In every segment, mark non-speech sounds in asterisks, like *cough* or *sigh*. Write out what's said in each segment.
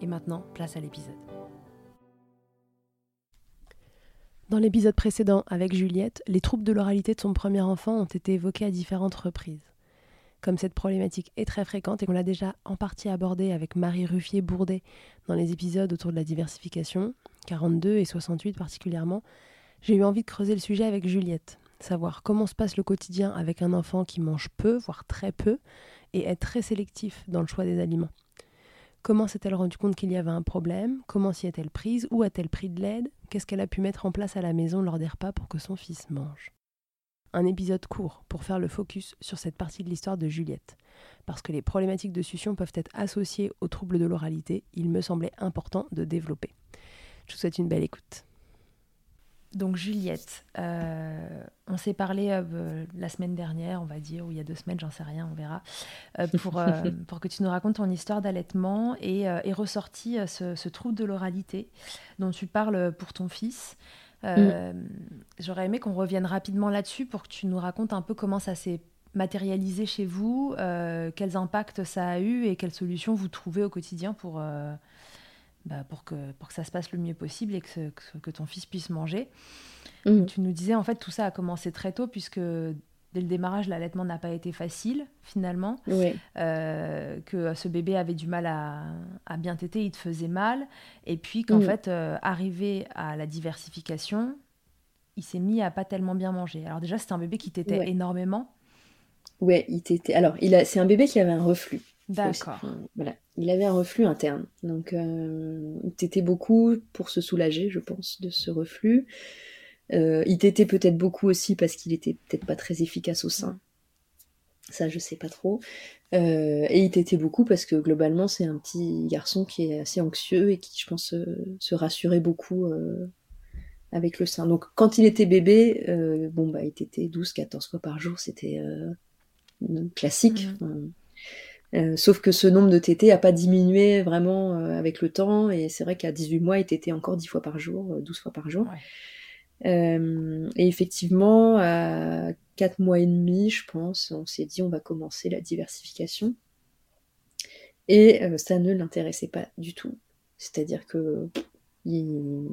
Et maintenant, place à l'épisode. Dans l'épisode précédent avec Juliette, les troubles de l'oralité de son premier enfant ont été évoqués à différentes reprises. Comme cette problématique est très fréquente et qu'on l'a déjà en partie abordée avec Marie Ruffier-Bourdet dans les épisodes autour de la diversification, 42 et 68 particulièrement, j'ai eu envie de creuser le sujet avec Juliette, savoir comment se passe le quotidien avec un enfant qui mange peu, voire très peu, et est très sélectif dans le choix des aliments. Comment s'est-elle rendue compte qu'il y avait un problème? Comment s'y est-elle prise? Où a-t-elle pris de l'aide? Qu'est-ce qu'elle a pu mettre en place à la maison lors des repas pour que son fils mange? Un épisode court pour faire le focus sur cette partie de l'histoire de Juliette. Parce que les problématiques de succion peuvent être associées aux troubles de l'oralité, il me semblait important de développer. Je vous souhaite une belle écoute. Donc Juliette, euh, on s'est parlé euh, la semaine dernière, on va dire, ou il y a deux semaines, j'en sais rien, on verra, euh, pour, *laughs* pour que tu nous racontes ton histoire d'allaitement et est ressorti ce, trouble de l'oralité dont tu parles pour ton fils. Mm. J'aurais aimé qu'on revienne rapidement là-dessus pour que tu nous racontes un peu comment ça s'est matérialisé chez vous, quels impacts ça a eu et quelles solutions vous trouvez au quotidien pour bah, pour, que, pour que ça se passe le mieux possible et que, que, ton fils puisse manger. Mmh. Tu nous disais, en fait, tout ça a commencé très tôt, puisque dès le démarrage, l'allaitement n'a pas été facile, finalement. Euh, que ce bébé avait du mal à, à, bien téter, il te faisait mal. Et puis qu'en mmh. fait, euh, arrivé à la diversification, il s'est mis à pas tellement bien manger. Alors déjà, c'était un bébé qui tétait énormément. Ouais, il tétait. Alors, il a... c'est un bébé qui avait un reflux. D'accord. voilà. Il avait un reflux interne. Donc, euh, il tétait beaucoup pour se soulager, je pense, de ce reflux. Euh, il tétait peut-être beaucoup aussi parce qu'il était peut-être pas très efficace au sein. Ça, je sais pas trop. Euh, et il tétait beaucoup parce que globalement, c'est un petit garçon qui est assez anxieux et qui, je pense, se rassurait beaucoup avec le sein. Donc, quand il était bébé, bon, bah, il tétait 12-14 fois par jour. C'était classique. Mhm. Euh, sauf que ce nombre de tétés a pas diminué vraiment euh, avec le temps, et c'est vrai qu'à 18 mois, il tétait encore 10 fois par jour, 12 euh, fois par jour. Et effectivement, à quatre mois et demi, je pense, on s'est dit on va commencer la diversification. Et ça ne l'intéressait pas du tout. C'est-à-dire que il,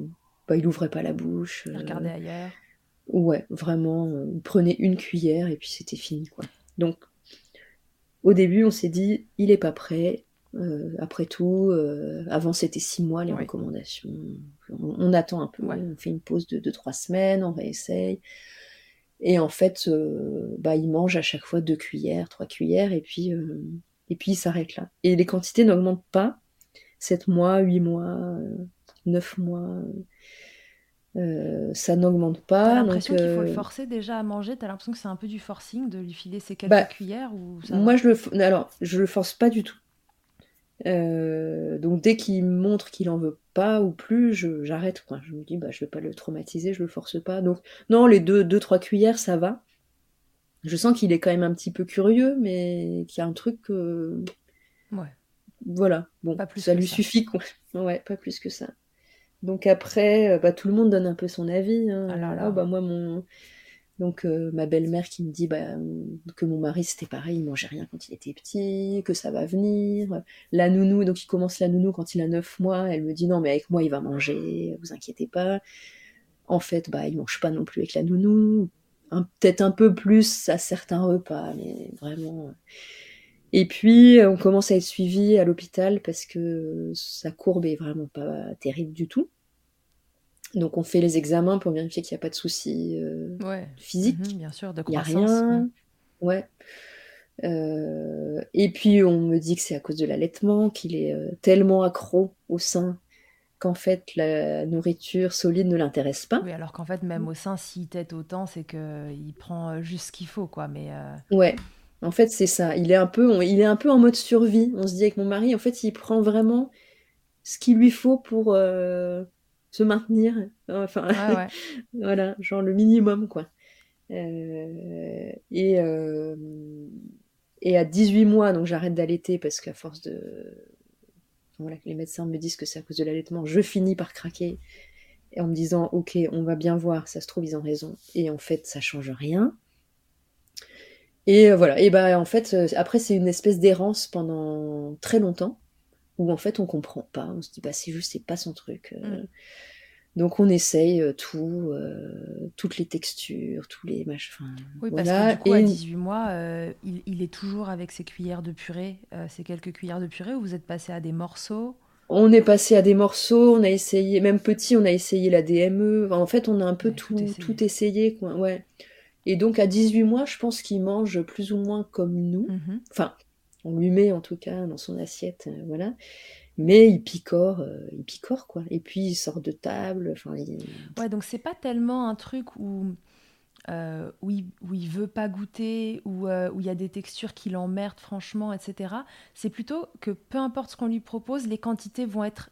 bah, il ouvrait pas la bouche. Il regardait ailleurs. Ouais, vraiment, il prenait une cuillère et puis c'était fini, quoi. Donc, au début, on s'est dit, il est pas prêt. Euh, après tout, euh, avant c'était six mois les Ouais. recommandations. On, on attend un peu, Ouais. on fait une pause de deux trois semaines, on réessaye. Et en fait, euh, bah il mange à chaque fois deux cuillères, trois cuillères, et puis et puis il s'arrête là. Et les quantités n'augmentent pas. Sept mois, huit mois, euh, neuf mois, euh, ça n'augmente pas. T'as donc, qu'il faut le euh, forcer déjà à manger T'as l'impression que c'est un peu du forcing de lui filer ses quelques Bah, cuillères ou ça Moi, je le, f- alors, je le force pas du tout. Euh, donc, dès qu'il montre qu'il en veut pas ou plus, je, j'arrête. Quoi. Je me dis, bah, je vais pas le traumatiser, je le force pas. Donc, non, les deux, deux, trois cuillères, ça va. Je sens qu'il est quand même un petit peu curieux, mais qu'il y a un truc. Ouais. Voilà, bon, Pas plus ça que lui ça. suffit, quoi. *laughs* Ouais, pas plus que ça. Donc après, euh, bah, tout le monde donne un peu son avis. hein. Ah là là. Oh, bah, moi, mon... Donc euh, ma belle-mère qui me dit bah, euh, que mon mari c'était pareil, il mangeait rien quand il était petit, que ça va venir. La nounou, donc il commence la nounou quand il a 9 mois, elle me dit non mais avec moi il va manger, vous inquiétez pas. En fait, bah il mange pas non plus avec la nounou, Un- peut-être un peu plus à certains repas, mais vraiment. Et puis on commence à être suivi à l'hôpital parce que sa courbe est vraiment pas terrible du tout. Donc on fait les examens pour vérifier qu'il n'y a pas de soucis euh, Ouais. physiques. Mhm, bien sûr, de Il n'y a croissance. rien. mm. Ouais. Euh, et puis on me dit que c'est à cause de l'allaitement, qu'il est euh, tellement accro au sein qu'en fait la nourriture solide ne l'intéresse pas. Oui, alors qu'en fait, même au sein, s'il tète autant, c'est qu'il prend euh, juste ce qu'il faut, quoi. Mais euh, Ouais. En fait, c'est ça. Il est un peu, on- il est un peu en mode survie. On se dit avec mon mari, en fait, il prend vraiment ce qu'il lui faut pour euh, se maintenir. Enfin, ouais, ouais. *laughs* Voilà, genre le minimum, quoi. Euh, et, euh, et à 18 mois, donc j'arrête d'allaiter parce qu'à force de... Voilà, les médecins me disent que c'est à cause de l'allaitement, je finis par craquer et en me disant, ok, on va bien voir, ça se trouve, ils ont raison. Et en fait, ça change rien. Et euh, voilà, et bah en fait, euh, après, c'est une espèce d'errance pendant très longtemps où en fait, on comprend pas. On se dit, bah c'est juste, c'est pas son truc. euh. Mm. Donc on essaye tout, euh, toutes les textures, tous les machins. Oui, parce voilà. que du coup, à Et 18 mois, euh, il, il est toujours avec ses cuillères de purée, euh, ses quelques cuillères de purée, ou vous êtes passé à des morceaux? On est passé à des morceaux, on a essayé, même petit, on a essayé la DME. Enfin, en fait, on a un peu Ouais, tout tout, essayé. tout essayé, quoi. Ouais. Et donc à 18 mois, je pense qu'il mange plus ou moins comme nous. Mhm. Enfin, on lui met en tout cas dans son assiette, euh, voilà. Mais il picore, euh, il picore quoi. Et puis il sort de table. Enfin, il- Ouais, donc c'est pas tellement un truc où, euh, où, il, où il veut pas goûter, où, où il y a des textures qui l'emmerdent franchement, etc. C'est plutôt que peu importe ce qu'on lui propose, les quantités vont être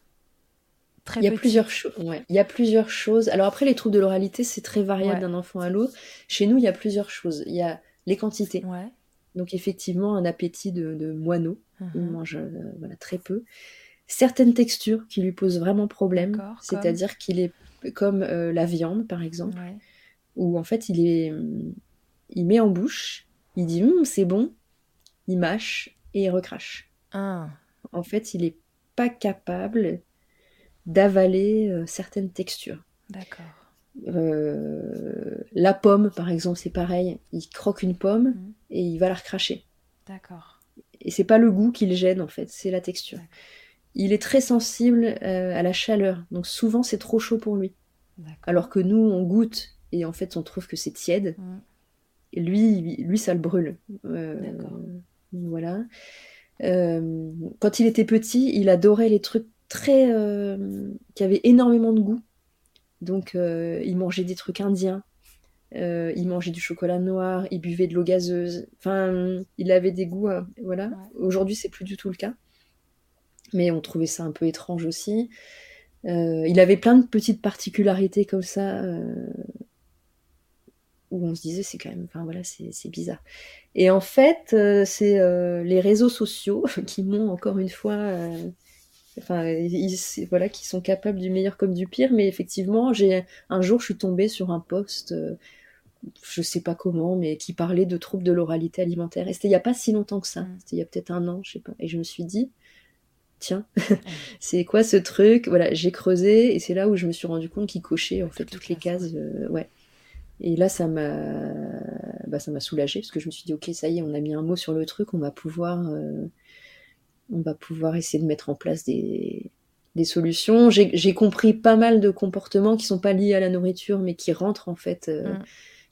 très il y a plusieurs choses. Ouais. Il y a plusieurs choses. Alors après, les troubles de l'oralité, c'est très variable Ouais. d'un enfant à l'autre. Chez nous, il y a plusieurs choses. Il y a les quantités. Ouais. Donc effectivement, un appétit de, de moineau. Il Mhm. mange euh, voilà, très peu. Certaines textures qui lui posent vraiment problème, c'est-à-dire qu'il est comme euh, la viande, par exemple, où en fait il est, il met en bouche, il dit Hum, c'est bon, il mâche et il recrache. Ah, En fait, il n'est pas capable d'avaler euh, certaines textures. d'accord. Euh, la pomme, par exemple, c'est pareil. Il croque une pomme Mhm. et il va la recracher. D'accord. Et c'est pas le goût qui le gêne en fait, c'est la texture. Il est très sensible euh, à la chaleur, donc souvent c'est trop chaud pour lui. D'accord. Alors que nous on goûte et en fait on trouve que c'est tiède. Mhm. Et lui, lui ça le brûle. Euh, D'accord. Voilà. Euh, quand il était petit, il adorait les trucs très euh, qui avaient énormément de goût. Donc euh, il mangeait des trucs indiens. Euh, il mangeait du chocolat noir, il buvait de l'eau gazeuse. Enfin, il avait des goûts, euh, voilà. Ouais. Aujourd'hui, c'est plus du tout le cas. Mais on trouvait ça un peu étrange aussi. Euh, il avait plein de petites particularités comme ça où on se disait c'est quand même, enfin voilà, c'est bizarre. Et en fait, c'est les réseaux sociaux *laughs* qui m'ont encore une fois Enfin, ils, voilà, qui sont capables du meilleur comme du pire. Mais effectivement, j'ai un jour, je suis tombée sur un post, euh, je sais pas comment, mais qui parlait de troubles de l'oralité alimentaire. Et c'était il y a pas si longtemps que ça. Mm. C'était il y a peut-être un an, je sais pas. Et je me suis dit, tiens, *laughs* c'est quoi ce truc? Voilà, j'ai creusé et c'est là où je me suis rendu compte qu'il cochait en fait toutes les cases. euh, ouais. Et là, ça m'a, bah, ça m'a soulagée parce que je me suis dit, ok, ça y est, on a mis un mot sur le truc, on va pouvoir, euh, on va pouvoir essayer de mettre en place des, des solutions. J'ai compris pas mal de comportements qui sont pas liés à la nourriture, mais qui rentrent en fait, euh, Mm.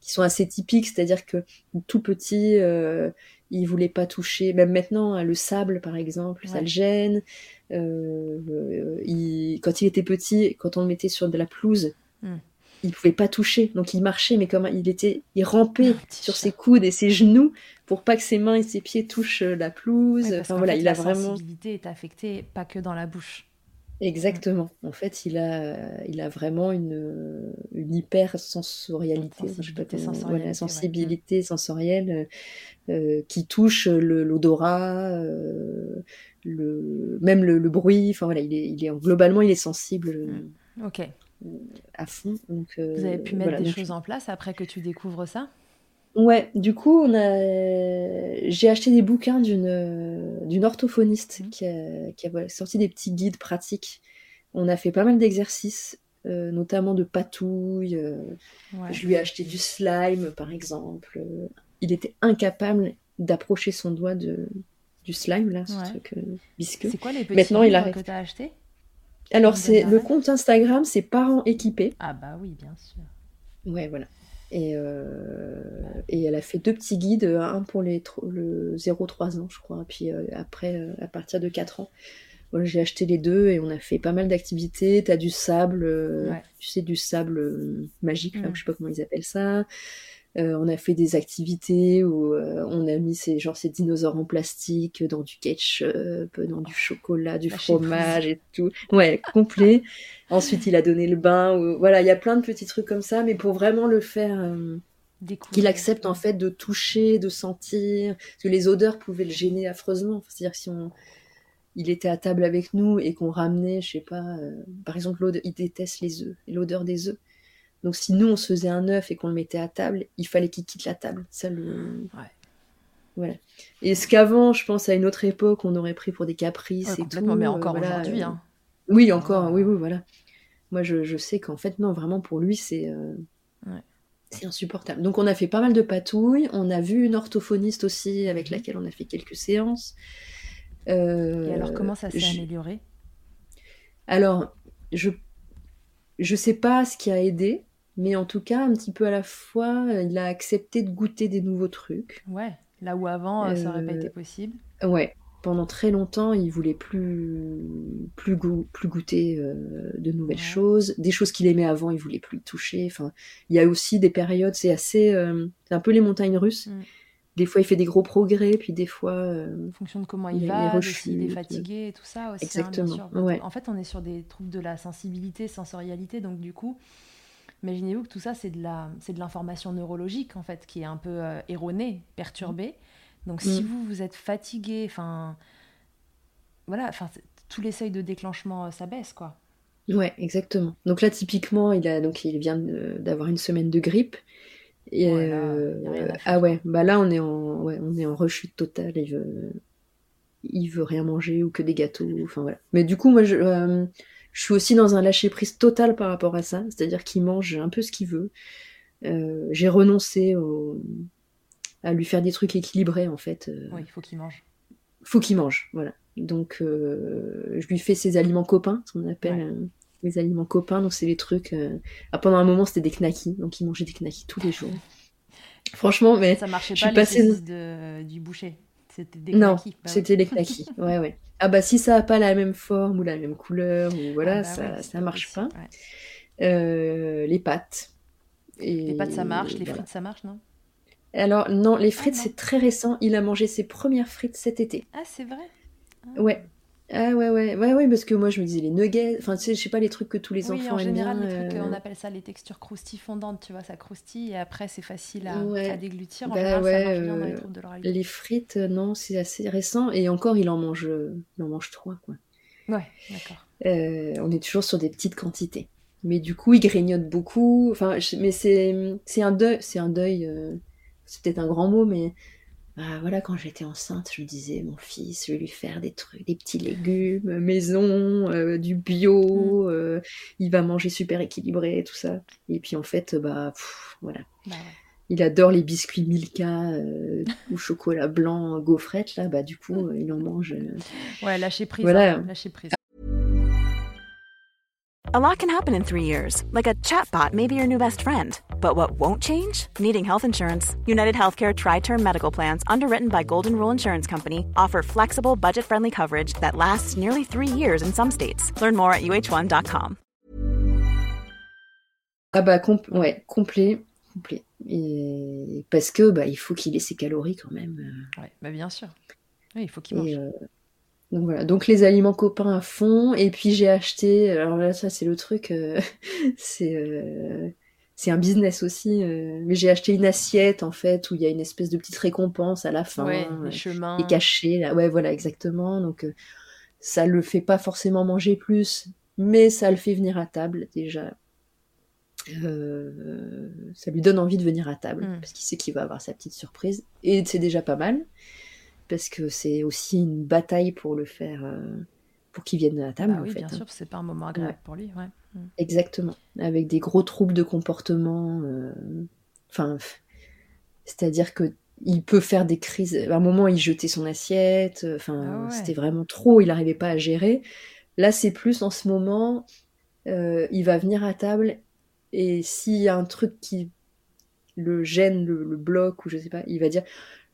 qui sont assez typiques. C'est-à-dire que tout petit, euh, il voulait pas toucher. Même maintenant, hein, le sable, par exemple, ça le gêne. Euh, il- quand il était petit, quand on le mettait sur de la pelouse, Mm. il pouvait pas toucher. Donc il marchait, mais comme il était, il rampait petit sur ses coudes et ses genoux pour pas que ses mains et ses pieds touchent euh, la pelouse. Enfin voilà, fait, il la a vraiment. sensibilité est affectée pas que dans la bouche. Exactement. En fait, il a, il a vraiment une, une hyper sensorialité, je sais pas Sensibilité comment- sensorialité, voilà, ouais. sensibilité sensorielle euh, euh, qui touche l'odorat, euh, le, même le, le bruit. Enfin voilà, il est, il est globalement, il est sensible euh, Ok. à fond. Donc, euh, Vous avez pu mettre voilà, des donc- choses en place après que tu découvres ça? Ouais, du coup, on a... j'ai acheté des bouquins d'une d'une orthophoniste Mhm. qui a, qui a voilà, sorti des petits guides pratiques. On a fait pas mal d'exercices, euh, notamment de patouille. euh, Ouais. Je lui ai acheté du slime, par exemple. Il était incapable d'approcher son doigt de, du slime, là, ce Ouais. truc euh, visqueux. C'est quoi les petits Maintenant, il que tu as achetés? Alors, c'est le compte Instagram, c'est parents équipés. Ah bah oui, bien sûr. Ouais, voilà. Et, euh, et elle a fait deux petits guides, un pour les le 0-3 ans, je crois, puis euh, après, euh, à partir de 4 ans. Voilà, j'ai acheté les deux et on a fait pas mal d'activités. T'as du sable, euh, Ouais. tu sais, du sable euh, magique, là, Mm. je sais pas comment ils appellent ça. Euh, on a fait des activités où euh, on a mis ces, genre, ces dinosaures en plastique dans du ketchup, dans du chocolat, du fromage et tout. Ouais, complet. *laughs* Ensuite, il a donné le bain. Voilà, il y a plein de petits trucs comme ça, mais pour vraiment le faire, euh, qu'il accepte en fait de toucher, de sentir, parce que les odeurs pouvaient le gêner affreusement. Enfin, C'est-à-dire si on, il était à table avec nous et qu'on ramenait, je sais pas, euh, par exemple, il déteste les œufs, et l'odeur des œufs. Donc si nous on se faisait un œuf et qu'on le mettait à table, il fallait qu'il quitte la table. Ça le. Ouais. Voilà. Et ce qu'avant, je pense à une autre époque, on aurait pris pour des caprices Ouais, et tout. mais euh, encore voilà, aujourd'hui. euh, Hein. oui, encore, oui, oui, voilà. Moi, je, je sais qu'en fait, non, vraiment, pour lui, c'est euh, c'est insupportable. Donc, on a fait pas mal de patouilles. On a vu une orthophoniste aussi, avec Mhm. laquelle on a fait quelques séances. Euh, Et alors, comment ça s'est je- amélioré? Alors, je je sais pas ce qui a aidé, mais en tout cas, un petit peu à la fois, euh, il a accepté de goûter des nouveaux trucs. Ouais. Là où avant, euh, ça aurait pas Euh, été possible. Ouais, pendant très longtemps, il voulait plus, plus, go- plus goûter euh, de nouvelles Ouais. choses. Des choses qu'il aimait avant, il voulait plus toucher. Enfin, il y a aussi des périodes, c'est assez, euh, c'est un peu les montagnes russes. Mm. Des fois, il fait des gros progrès, puis des fois, euh, En fonction de comment il va, il s'il est fatigué et tout ça aussi. hein, Exactement, ouais. En fait, on est sur des troubles de la sensibilité, sensorialité, donc du coup, imaginez-vous que tout ça, c'est de la, c'est de l'information neurologique en fait, qui est un peu euh, erronée, perturbée. Donc si Mm. vous vous êtes fatigué, enfin, voilà, enfin, tous les seuils de déclenchement, euh, ça baisse quoi. ouais, exactement. Donc là, typiquement, il a, donc il vient d'avoir une semaine de grippe. Et là, euh, ah ouais, bah là, on est en, ouais, on est en rechute totale. Il veut, il veut rien manger ou que des gâteaux. Enfin voilà. Mais du coup, moi, je, euh, je suis aussi dans un lâcher prise total par rapport à ça. C'est-à-dire qu'il mange un peu ce qu'il veut. Euh, j'ai renoncé au- à lui faire des trucs équilibrés en fait. Euh, Oui, il faut qu'il mange. faut qu'il mange, voilà. Donc, euh, je lui fais ses aliments copains, ce qu'on appelle Ouais. les aliments copains. Donc, c'est les trucs. ah, pendant un moment, c'était des knackis, donc il mangeait des knackis tous les jours. *laughs* Franchement, mais Ça marchait je pas suis les passée- de- du boucher. C'était des non, knackis. Bah oui. c'était les *laughs* knackis. Ouais, ouais. Ah bah si ça a pas la même forme ou la même couleur ou voilà, Ah bah ça, ouais, c'est ça marche pas. ouais. Euh, les pâtes. Et Les pâtes, ça marche. Les voilà. frites, ça marche, non? Alors non, les frites Ah, non. c'est très récent. Il a mangé ses premières frites cet été. Ah, c'est vrai? Ah. Ouais. Ah ouais ouais ouais ouais parce que moi je me disais les nuggets, enfin tu sais je sais pas les trucs que tous les Oui, enfants en aiment général, bien. les trucs, euh, on appelle ça les textures croustilles fondantes, tu vois, ça croustille et après c'est facile à, Ouais. à déglutir. En Bah général, ouais, ça marche bien dans les de frites, euh, non, c'est assez récent. Et encore, il en mange, euh, il en mange trois, quoi. Ouais, d'accord. Euh, on est toujours sur des petites quantités. Mais du coup, il grignote beaucoup. Enfin, mais c'est c'est un deuil, c'est un deuil. Euh, c'est peut-être un grand mot, mais bah, voilà, quand j'étais enceinte, je me disais, mon fils, je vais lui faire des trucs, des petits légumes, maison, euh, du bio, mm. il va manger super équilibré, tout ça. Et puis en fait, bah voilà. Bah il adore les biscuits Milka ou chocolat blanc, gaufrette, là, bah du coup, il en mange. Ouais, lâcher prise. Voilà. Hein, lâcher prise. A lot can happen in three years, like a chatbot may be your new best friend. But what won't change? Needing health insurance. United Healthcare Tri Term Medical Plans, underwritten by Golden Rule Insurance Company, offer flexible, budget friendly coverage that lasts nearly three years in some states. Learn more at uh1.com. Ah, bah, comp ouais, complet. complet. Et parce que bah, il faut qu'il ait ses calories quand même. Euh. Ouais, bah bien sûr. Oui, il faut qu'il mange. Euh, donc voilà, donc les aliments copains à fond. Et puis j'ai acheté, alors là ça c'est le truc, euh, *laughs* c'est euh, c'est un business aussi. Euh, mais j'ai acheté une assiette en fait où il y a une espèce de petite récompense à la fin, ouais, les chemins. et caché là. Ouais voilà exactement. Donc ça le fait pas forcément manger plus, mais ça le fait venir à table déjà. ça lui donne envie de venir à table hmm. parce qu'il sait qu'il va avoir sa petite surprise et c'est déjà pas mal parce que c'est aussi une bataille pour le faire, euh, pour qu'il vienne à table. Ah oui, bien hein. sûr, c'est pas un moment agréable pour lui. Ouais. Exactement, avec des gros troubles de comportement. Euh, enfin, c'est-à-dire que il peut faire des crises. À un moment, il jetait son assiette. Enfin, ah c'était vraiment trop. Il n'arrivait pas à gérer. Là, c'est plus en ce moment. Euh, il va venir à table et s'il y a un truc qui le gêne, le, le bloque ou je sais pas, il va dire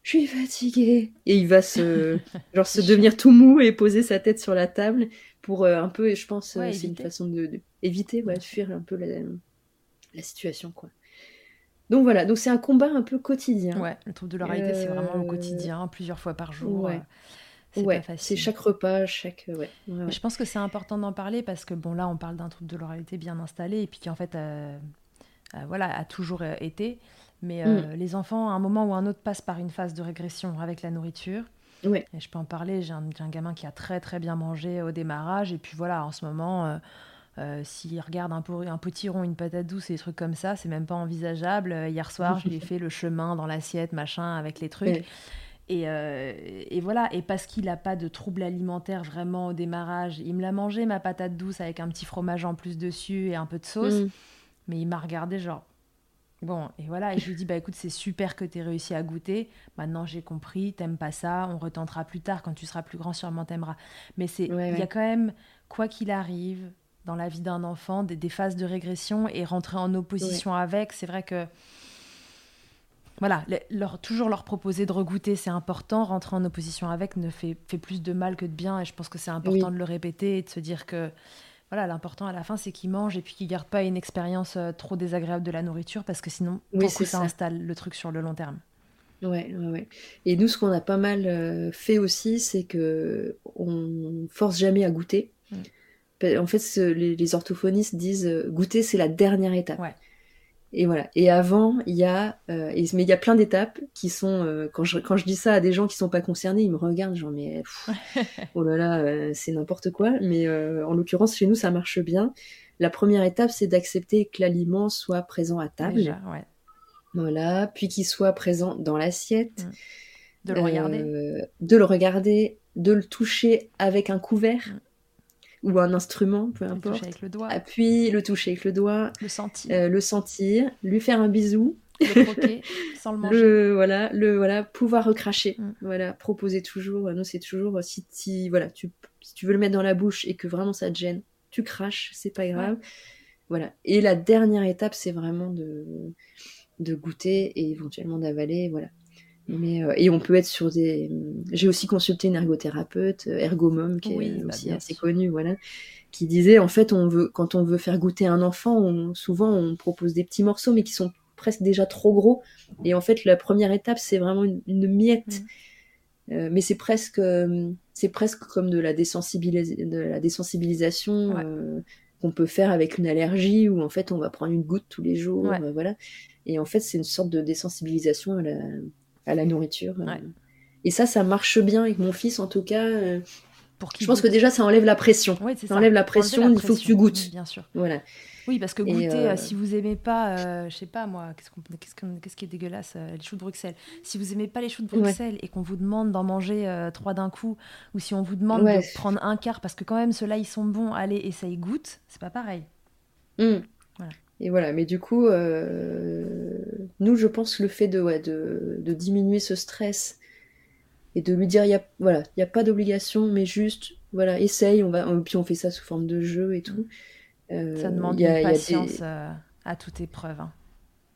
je suis fatigué. Et il va se, *laughs* genre, se devenir tout mou et poser sa tête sur la table pour euh, un peu, et je pense, euh, c'est une façon de, éviter, ouais, de fuir un peu la, la situation, quoi. Donc voilà, donc c'est un combat un peu quotidien. Ouais, le trouble de l'oralité, c'est vraiment au quotidien, plusieurs fois par jour. Ouais. Ouais, c'est chaque repas, chaque. Ouais, Je pense que c'est important d'en parler parce que, bon, là, on parle d'un trouble de l'oralité bien installé et puis qui, en fait, voilà, a toujours été. Mais mm. euh, les enfants, à un moment ou à un autre, passent par une phase de régression avec la nourriture. Et je peux en parler. J'ai un, gamin qui a très très bien mangé au démarrage. Et puis voilà, en ce moment, euh, euh, s'il regarde un, un petit rond, une patate douce et des trucs comme ça, c'est même pas envisageable. hier soir, je lui ai *laughs* fait le chemin dans l'assiette, machin, avec les trucs. Et, et, voilà, et parce qu'il n'a pas de trouble alimentaire vraiment au démarrage, il me l'a mangé ma patate douce avec un petit fromage en plus dessus et un peu de sauce, mm. mais il m'a regardé genre, Bon, et voilà, et je lui dis, bah écoute, c'est super que tu aies réussi à goûter. Maintenant, j'ai compris, t'aimes pas ça, on retentera plus tard, quand tu seras plus grand, sûrement t'aimeras. Mais c'est, il y a quand même, quoi qu'il arrive, dans la vie d'un enfant, des, phases de régression et rentrer en opposition avec, c'est vrai que. Voilà, leur, toujours leur proposer de regoûter, c'est important. Rentrer en opposition avec ne fait, fait plus de mal que de bien. Et je pense que c'est important de le répéter et de se dire que voilà, l'important à la fin, c'est qu'ils mangent et puis qu'ils gardent pas une expérience euh, trop désagréable de la nourriture parce que sinon, oui, ça, ça, installe le truc sur le long terme. Ouais, ouais, ouais. Et nous, ce qu'on a pas mal euh, fait aussi, c'est que on force jamais à goûter. Mm. En fait, les, orthophonistes disent euh, goûter, c'est la dernière étape. Ouais. Et voilà. Et avant, il y a, euh, mais il y a plein d'étapes qui sont, euh, quand, je, quand je dis ça à des gens qui sont pas concernés, ils me regardent, genre, mais, *laughs* oh là là, euh, c'est n'importe quoi. Mais en l'occurrence, chez nous, ça marche bien. La première étape, c'est d'accepter que l'aliment soit présent à table. Déjà, ouais. Voilà. Puis qu'il soit présent dans l'assiette. Mmh. De le regarder. De le regarder, de le toucher avec un couvert. Mmh ou un instrument, peu importe. Le toucher avec le doigt. Appuie, le toucher avec le doigt. Le sentir. Euh, le sentir, lui faire un bisou. Le croquer *laughs* sans le manger. Le, voilà, le, voilà, pouvoir recracher. Mm. Voilà, proposer toujours. Nous, c'est toujours si, si, voilà, tu, si tu veux le mettre dans la bouche et que vraiment ça te gêne, tu craches, c'est pas grave. Voilà. Et la dernière étape, c'est vraiment de, de goûter et éventuellement d'avaler. Voilà. Mais, euh, et on peut être sur des. J'ai aussi consulté une ergothérapeute, euh, Ergomom, qui est bah, aussi assez connue, voilà, qui disait en fait, on veut, quand on veut faire goûter un enfant, souvent on propose des petits morceaux, mais qui sont presque déjà trop gros. Et en fait, la première étape, c'est vraiment une, miette. Mm. Euh, mais c'est presque, c'est presque comme de la, de la désensibilisation qu'on peut faire avec une allergie, où en fait, on va prendre une goutte tous les jours, voilà. Et en fait, c'est une sorte de désensibilisation à la, à la nourriture. Euh. Et ça, ça marche bien avec mon fils, en tout cas. Euh, pour Je pense que déjà, ça enlève la pression. Ouais, Ça ça. enlève la pression, il faut que tu goûtes. Bien sûr. Voilà. Oui, parce que goûter, euh, si vous aimez pas, euh, je sais pas moi, qu'est-ce, qu'on- qu'est-ce, qu'on- qu'est-ce qui est dégueulasse, euh, les choux de Bruxelles. Si vous aimez pas les choux de Ouais. Bruxelles et qu'on vous demande d'en manger trois d'un coup, ou si on vous demande Ouais. de prendre un quart, parce que quand même ceux-là ils sont bons, allez, essaye, goûte, c'est pas pareil. Mm. Voilà. Et voilà, mais du coup, euh, nous, je pense que le fait de, ouais, de, de diminuer ce stress et de lui dire, il y a, voilà, il n'y a pas d'obligation, mais juste, voilà, essaye, on va, puis on fait ça sous forme de jeu et tout. Euh, Ça demande a- une des- patience euh, à toute épreuve. hein.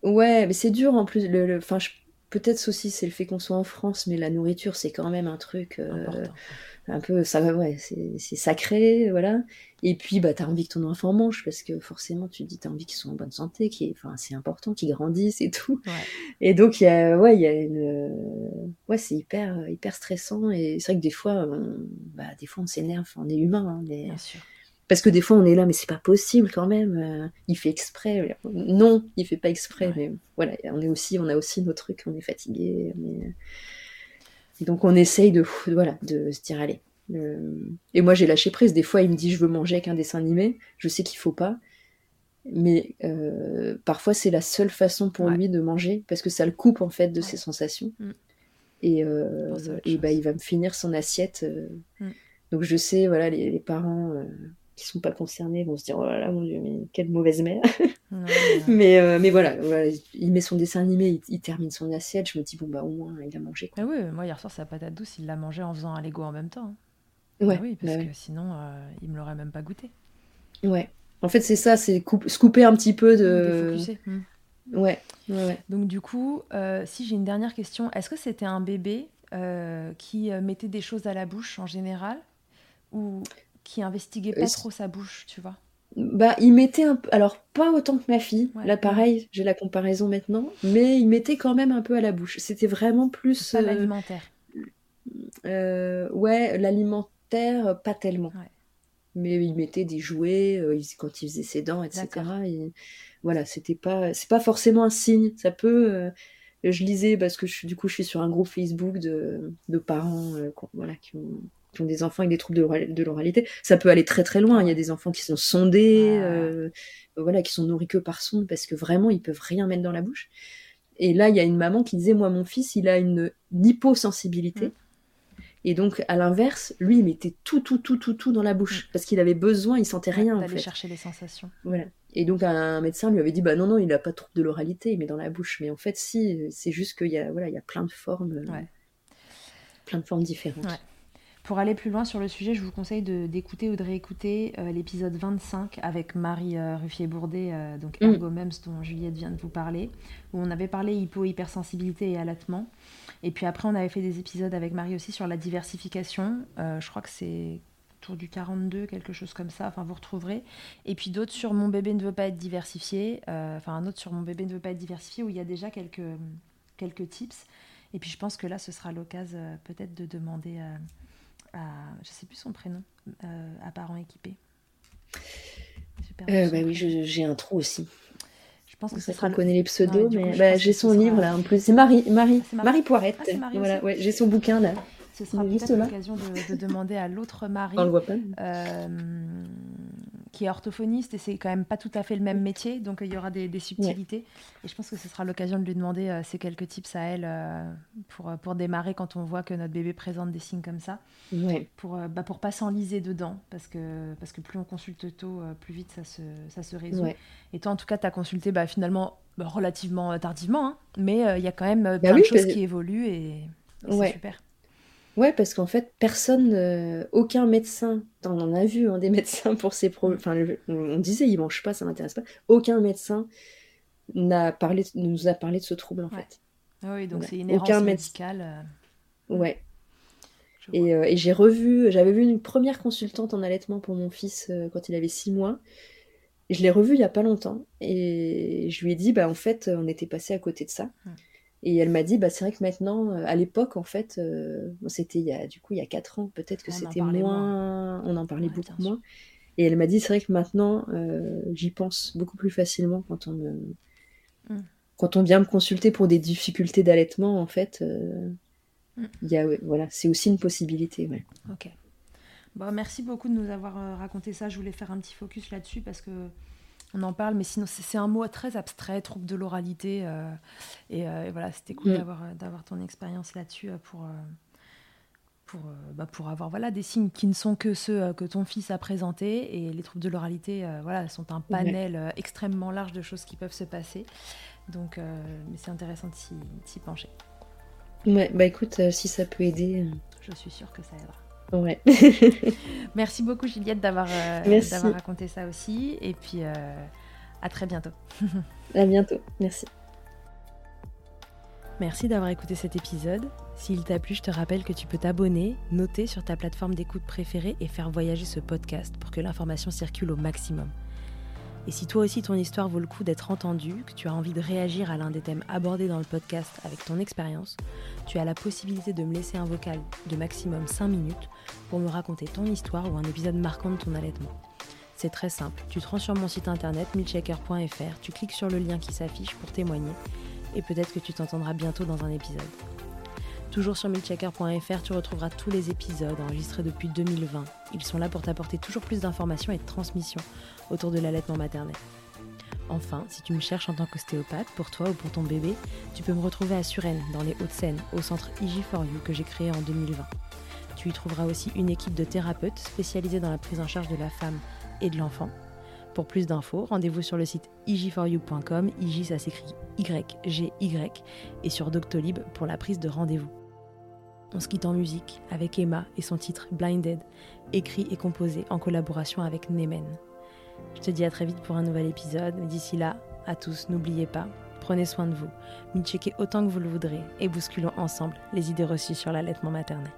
Ouais, mais c'est dur en plus. Le, le- je- peut-être aussi c'est le fait qu'on soit en France, mais la nourriture, c'est quand même un truc euh, un peu, ça va, ouais, c'est sacré, voilà. Et puis, bah, t'as envie que ton enfant mange parce que forcément, tu te dis, t'as envie qu'ils soient en bonne santé, qui, enfin, c'est important, qu'ils grandissent et tout. Ouais. Et donc, il y a, ouais, il y a une, euh, ouais, c'est hyper, hyper stressant. Et c'est vrai que des fois, on, bah, des fois, on s'énerve, on est humain, hein, mais Bien sûr. Parce que des fois, on est là, mais c'est pas possible quand même. euh, il fait exprès. Non, il fait pas exprès, Ouais. mais voilà, on est aussi, on a aussi nos trucs, on est fatigué. est- Et donc, on essaye de, voilà, de se dire, allez. euh, Et moi, j'ai lâché prise. Des fois, il me dit, je veux manger avec un dessin animé. Je sais qu'il faut pas. Mais euh, parfois, c'est la seule façon pour Ouais. lui de manger, parce que ça le coupe en fait de Ouais. ses sensations. Mm. Et, euh, bah, il va me finir son assiette. euh. Mm. Donc je sais, voilà, les, les parents euh, qui sont pas concernés vont se dire, oh là là, mon Dieu, mais quelle mauvaise mère. *laughs* Mais, mais, euh, mais voilà, voilà, il met son dessin animé, il, il termine son assiette. Je me dis, bon, bah au moins, il a mangé. quoi. Ah oui, moi hier soir, sa patate douce, il l'a mangée en faisant un Lego en même temps. hein. Ouais, Ah oui, parce bah que sinon, euh, il me l'aurait même pas goûté. ouais. En fait, c'est ça, c'est se couper un petit peu de. Défocuser. Hmm. Ouais. Donc du coup, euh, si j'ai une dernière question, est-ce que c'était un bébé qui mettait des choses à la bouche en général ou qui investiguait pas trop sa bouche, tu vois Bah, il mettait un peu, alors pas autant que ma fille. Ouais. Là, pareil, j'ai la comparaison maintenant, mais il mettait quand même un peu à la bouche. C'était vraiment plus, Pas euh, l'alimentaire. euh, ouais, l'alimentaire, pas tellement. Ouais. Mais il mettait des jouets euh, quand il faisait ses dents, etc. Et voilà, c'était pas, c'est pas forcément un signe. Ça peut. je lisais parce que je, du coup, je suis sur un groupe Facebook de, de parents, voilà, qui ont, qui ont des enfants avec des troubles de l'oral- de l'oralité. Ça peut aller très très loin. Il y a des enfants qui sont sondés, Ouais. euh, voilà, qui sont nourris que par sonde parce que vraiment ils peuvent rien mettre dans la bouche. Et là, il y a une maman qui disait, moi, mon fils, il a une, une hyposensibilité. Mm. Et donc, à l'inverse, lui, il mettait tout, tout, tout, tout, tout dans la bouche. Parce qu'il avait besoin, il sentait rien, en D'aller fait. chercher les sensations. Voilà. Et donc, un médecin lui avait dit, bah non, non, il n'a pas de trouble de l'oralité, il met dans la bouche. Mais en fait, si, c'est juste qu'il y a, voilà, il y a plein de formes, Ouais. plein de formes différentes. Ouais. Pour aller plus loin sur le sujet, je vous conseille d'écouter ou de réécouter euh, l'épisode 25 avec Marie euh, Ruffier-Bourdet, euh, donc Mm. Ergomems dont Juliette vient de vous parler, où on avait parlé hypo-hypersensibilité et allaitement. Et puis après, on avait fait des épisodes avec Marie aussi sur la diversification. Je crois que c'est autour du 42, quelque chose comme ça. Enfin, vous retrouverez. Et puis d'autres sur Mon bébé ne veut pas être diversifié. Enfin, un autre sur Mon bébé ne veut pas être diversifié, où il y a déjà quelques, quelques tips. Et puis je pense que là, ce sera l'occasion peut-être de demander à, je sais plus son prénom, euh, à parents équipés. Euh, bah oui, j'ai un trou aussi. Je pense que Ça sera connaît les pseudos, mais bah, j'ai son livre là en plus. C'est Marie, Marie, c'est Marie. Marie Poirette. Ah, voilà, ouais, j'ai son bouquin là. Ce sera Juste peut-être l'occasion de, de demander à l'autre Marie. On le voit pas. Euh, qui est orthophoniste et c'est quand même pas tout à fait le même métier, donc il y aura des, des subtilités. Et je pense que ce sera l'occasion de lui demander euh, ces quelques tips à elle euh, pour, euh, pour démarrer quand on voit que notre bébé présente des signes comme ça, Ouais. pour, euh, bah, pour pas s'enliser dedans, parce que, parce que plus on consulte tôt, euh, plus vite ça se, ça se résout. Ouais. Et toi, en tout cas, tu as consulté bah, finalement bah, relativement euh, tardivement, hein, mais euh, il y a quand même euh, Bah plein oui, de choses qui évoluent et, c'est super. Ouais, parce qu'en fait, personne, euh, aucun médecin, on en a vu hein, des *laughs* médecins pour ces problèmes. Enfin, le- on, disait, ils mangent pas, ça m'intéresse pas. Aucun médecin n'a parlé, nous a parlé de ce trouble en Ouais. fait. Ah oui, donc Ouais. c'est une Aucun errance médicale. euh, Ouais. Et, euh, et j'ai revu, j'avais vu une première consultante en allaitement pour mon fils euh, quand il avait six mois. Et je l'ai revu il y a pas longtemps et je lui ai dit, bah en fait, on était passé à côté de ça. Hmm. Et elle m'a dit, bah c'est vrai que maintenant, euh, à l'époque, en fait, euh, c'était il y a du coup il y a quatre ans, peut-être que c'était moins, on en parlait Ouais, beaucoup moins. Et elle m'a dit, c'est vrai que maintenant, euh, j'y pense beaucoup plus facilement quand on me, Hmm. quand on vient me consulter pour des difficultés d'allaitement, en fait, euh, il y a, ouais, voilà, c'est aussi une possibilité, ouais. Ok. Bon, merci beaucoup de nous avoir euh, raconté ça. Je voulais faire un petit focus là-dessus parce que on en parle, mais sinon c'est un mot très abstrait, trouble de l'oralité. Euh, et, voilà, c'était cool mm. d'avoir ton expérience là-dessus pour, pour, bah, pour avoir voilà, des signes qui ne sont que ceux que ton fils a présentés. Et les troubles de l'oralité voilà, sont un panel extrêmement large de choses qui peuvent se passer. Donc mais c'est intéressant de s'y pencher. Ouais, bah écoute, si ça peut aider. Je suis sûre que ça aidera. Ouais. *laughs* Merci beaucoup Juliette d'avoir euh, raconté ça aussi. Et puis euh, à très bientôt. *laughs* à bientôt. Merci. Merci d'avoir écouté cet épisode. S'il t'a plu, je te rappelle que tu peux t'abonner, noter sur ta plateforme d'écoute préférée et faire voyager ce podcast pour que l'information circule au maximum. Et si toi aussi ton histoire vaut le coup d'être entendue, que tu as envie de réagir à l'un des thèmes abordés dans le podcast avec ton expérience, tu as la possibilité de me laisser un vocal de maximum 5 minutes pour me raconter ton histoire ou un épisode marquant de ton allaitement. C'est très simple, tu te sur mon site internet milchecker.fr, tu cliques sur le lien qui s'affiche pour témoigner et peut-être que tu t'entendras bientôt dans un épisode. Toujours sur milchecker.fr, tu retrouveras tous les épisodes enregistrés depuis 2020. Ils sont là pour t'apporter toujours plus d'informations et de transmissions autour de l'allaitement maternel. Enfin, si tu me cherches en tant qu'ostéopathe, pour toi ou pour ton bébé, tu peux me retrouver à Suresnes, dans les Hauts-de-Seine, au centre IG4U que j'ai créé en 2020. Tu y trouveras aussi une équipe de thérapeutes spécialisés dans la prise en charge de la femme et de l'enfant. Pour plus d'infos, rendez-vous sur le site ig4u.com, IG ça s'écrit Y-G-Y, et sur Doctolib pour la prise de rendez-vous. On se quitte en musique avec Emma et son titre Blinded, écrit et composé en collaboration avec Nemen. Je te dis à très vite pour un nouvel épisode, d'ici là, à tous, n'oubliez pas, prenez soin de vous, checkez autant que vous le voudrez et bousculons ensemble les idées reçues sur l'allaitement maternel.